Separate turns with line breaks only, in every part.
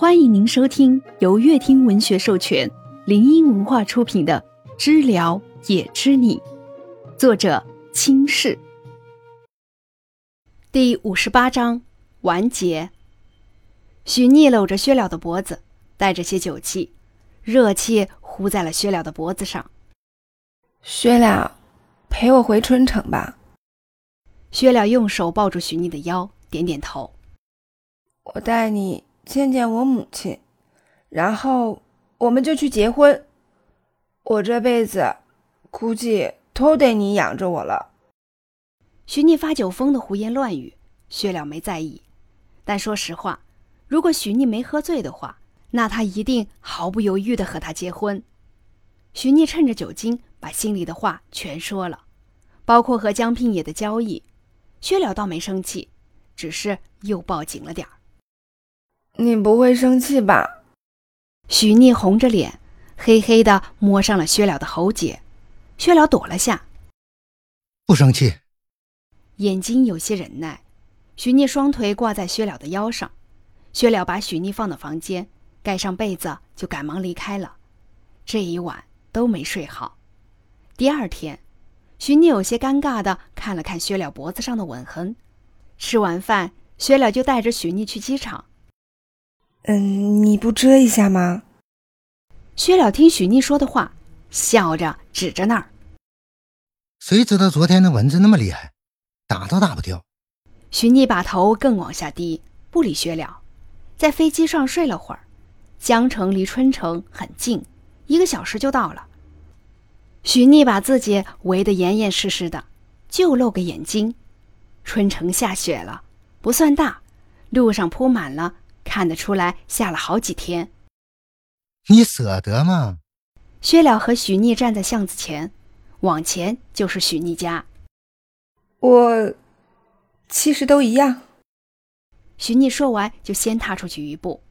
欢迎您收听由乐听文学授权、林音文化出品的《知了也知你》，作者清世。第五十八章完结。许逆搂着薛了的脖子，带着些酒气，热气呼在了薛了的脖子上。
薛了，陪我回春城吧。
薛了用手抱住许逆的腰，点点头。
我带你见见我母亲，然后我们就去结婚。我这辈子估计都得你养着我了。
许逆发酒疯的胡言乱语，薛了没在意。但说实话，如果许逆没喝醉的话，那他一定毫不犹豫的和他结婚。许逆趁着酒精，把心里的话全说了，包括和江聘野的交易。薛了倒没生气，只是又抱紧了点儿。
你不会生气吧？
许逆红着脸，黑黑的摸上了薛了的喉结。薛了躲了下，
不生气。
眼睛有些忍耐。许逆双腿挂在薛了的腰上，薛了把许逆放到房间，盖上被子，就赶忙离开了。这一晚都没睡好。第二天，许逆有些尴尬的看了看薛了脖子上的吻痕。吃完饭，薛了就带着许逆去机场。
嗯，你不遮一下吗？
薛了听许逆说的话，笑着指着那儿。
谁知道昨天的蚊子那么厉害，打都打不掉。
许逆把头更往下低，不理薛了，在飞机上睡了会儿。江城离春城很近，一个小时就到了。许逆把自己围得严严实实的，就露个眼睛。春城下雪了，不算大，路上铺满了。看得出来，下了好几天。
你舍得吗？
薛了和许逆站在巷子前，往前就是许逆家。
我其实都一样。
许逆说完，就先踏出去一步。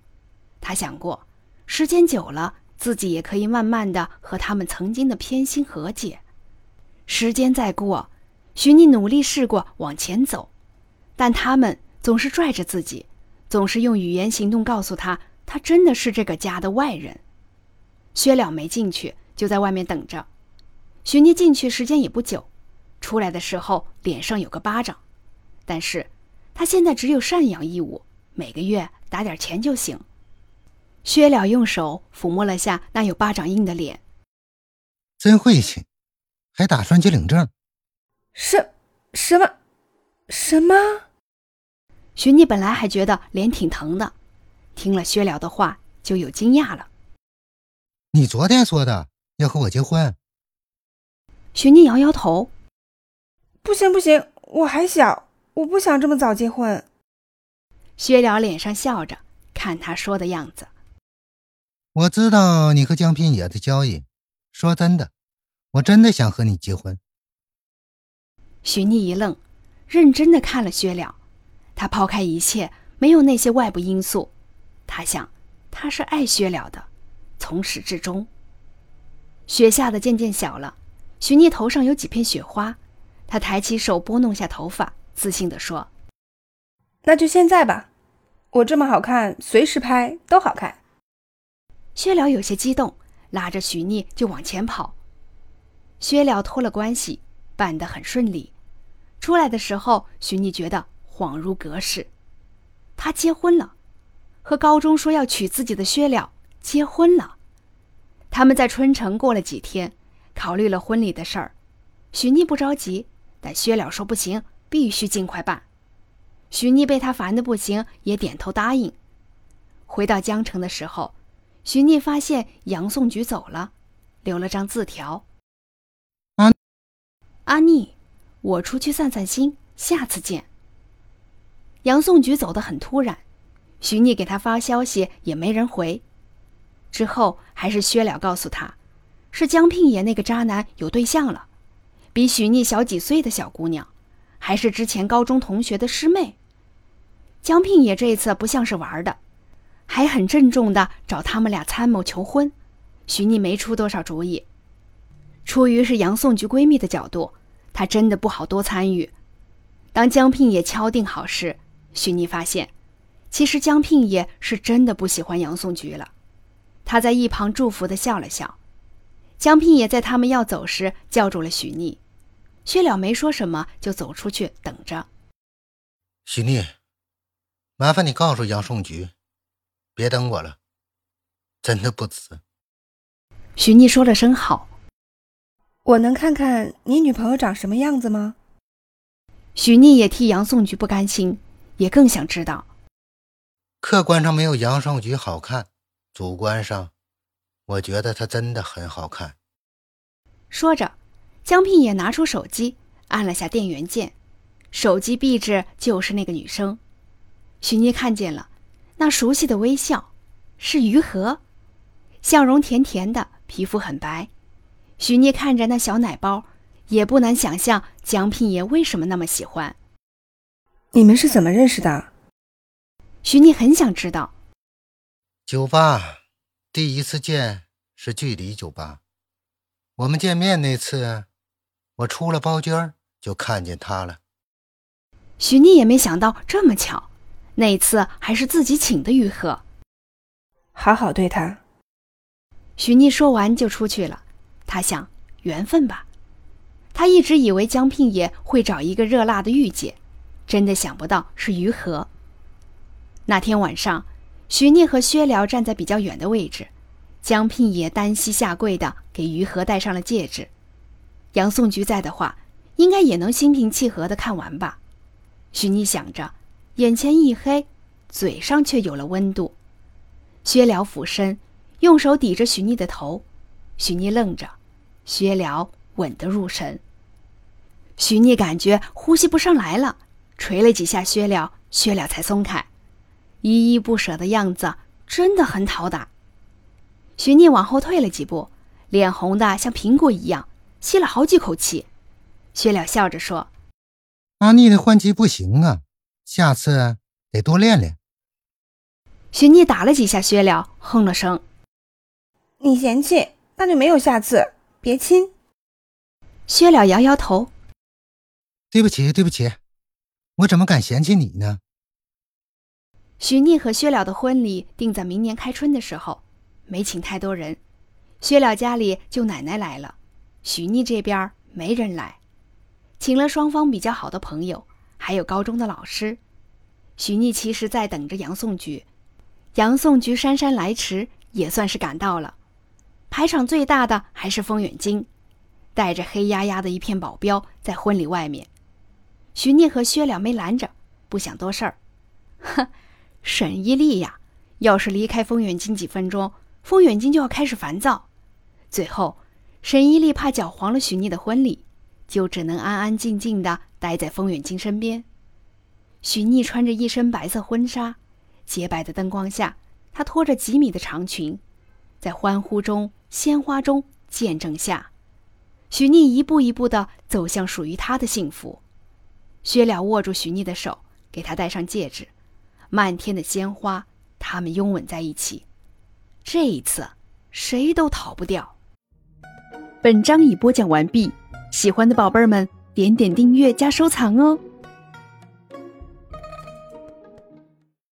他想过，时间久了，自己也可以慢慢的和他们曾经的偏心和解。时间再过，许逆努力试过往前走，但他们总是拽着自己。总是用语言行动告诉他，他真的是这个家的外人。薛了没进去，就在外面等着。许妮进去时间也不久，出来的时候脸上有个巴掌，但是他现在只有赡养义务，每个月打点钱就行。薛了用手抚摸了下那有巴掌印的脸，
真晦气，还打算去领证？
什什么什么？
许逆本来还觉得脸挺疼的，听了薛了的话就有惊讶了。
你昨天说的要和我结婚。
许逆摇摇头：“
不行不行，我还小，我不想这么早结婚。”
薛了脸上笑着，看他说的样子：“
我知道你和江平野的交易，说真的，我真的想和你结婚。”
许逆一愣，认真的看了薛了。他抛开一切，没有那些外部因素。他想，他是爱薛了的，从始至终。雪下的渐渐小了，徐逆头上有几片雪花。他抬起手拨弄下头发，自信地说：“
那就现在吧，我这么好看，随时拍都好看。”
薛了有些激动，拉着徐逆就往前跑。薛了托了关系，办得很顺利。出来的时候，徐逆觉得。恍如隔世，他结婚了，和高中说要娶自己的薛了结婚了。他们在春城过了几天，考虑了婚礼的事儿。许逆不着急，但薛了说不行，必须尽快办。许逆被他烦得不行，也点头答应。回到江城的时候，许逆发现杨宋菊走了，留了张字条：“
阿
阿逆，我出去散散心，下次见。”杨宋菊走得很突然，许逆给他发消息也没人回。之后还是薛了告诉他，是江聘野那个渣男有对象了，比许逆小几岁的小姑娘，还是之前高中同学的师妹。江聘野这一次不像是玩的，还很郑重的找他们俩参谋求婚。许逆没出多少主意，出于是杨宋菊闺蜜的角度，她真的不好多参与。当江聘野敲定好事。许逆发现，其实江聘也是真的不喜欢杨颂菊了。他在一旁祝福的笑了笑。江聘也在他们要走时叫住了许逆，薛了没说什么，就走出去等着。
许逆，麻烦你告诉杨颂菊，别等我了，真的不值。
许逆说了声好。
我能看看你女朋友长什么样子吗？
许逆也替杨颂菊不甘心，也更想知道。
客观上没有杨颂菊好看，主观上，我觉得她真的很好看。
说着，江聘也拿出手机，按了下电源键，手机壁纸就是那个女生。许妮看见了，那熟悉的微笑，是于和，笑容甜甜的，皮肤很白。许妮看着那小奶包，也不难想象江聘爷为什么那么喜欢。
你们是怎么认识的？
许妮很想知道。
酒吧，第一次见是距离酒吧。我们见面那次，我出了包间就看见他了。
许妮也没想到这么巧，那次还是自己请的玉鹤。
好好对他。
许妮说完就出去了。他想，缘分吧。他一直以为江聘也会找一个热辣的御姐，真的想不到是于和。那天晚上，许聂和薛辽站在比较远的位置，江聘也单膝下跪的给于和戴上了戒指。杨颂菊在的话，应该也能心平气和的看完吧。许聂想着，眼前一黑，嘴上却有了温度。薛辽俯身，用手抵着许聂的头。许聂愣着，薛辽稳得入神。许聂感觉呼吸不上来了，捶了几下薛了，薛了才松开，依依不舍的样子真的很讨打。徐聂往后退了几步，脸红的像苹果一样，吸了好几口气。薛了笑着说：“
阿逆的换气不行啊，下次得多练练。”
徐聂打了几下薛了，哼了声：“
你嫌弃？”那就没有下次，别亲。
薛了摇摇头，
对不起，对不起，我怎么敢嫌弃你呢？
许逆和薛了的婚礼定在明年开春的时候，没请太多人，薛了家里就奶奶来了，许逆这边没人来，请了双方比较好的朋友，还有高中的老师。许逆其实在等着杨颂菊，杨颂菊姗姗来迟，也算是赶到了。排场最大的还是风远京，带着黑压压的一片保镖在婚礼外面。徐聂和薛了没拦着，不想多事儿。哼，沈一丽呀，要是离开风远京几分钟，风远京就要开始烦躁。最后，沈一丽怕搅黄了许聂的婚礼，就只能安安静静的待在风远京身边。许聂穿着一身白色婚纱，洁白的灯光下，她拖着几米的长裙，在欢呼中。鲜花中见证下，许逆一步一步的走向属于他的幸福。薛了握住许逆的手，给他戴上戒指。漫天的鲜花，他们拥吻在一起。这一次，谁都逃不掉。本章已播讲完毕，喜欢的宝贝们点点订阅加收藏哦。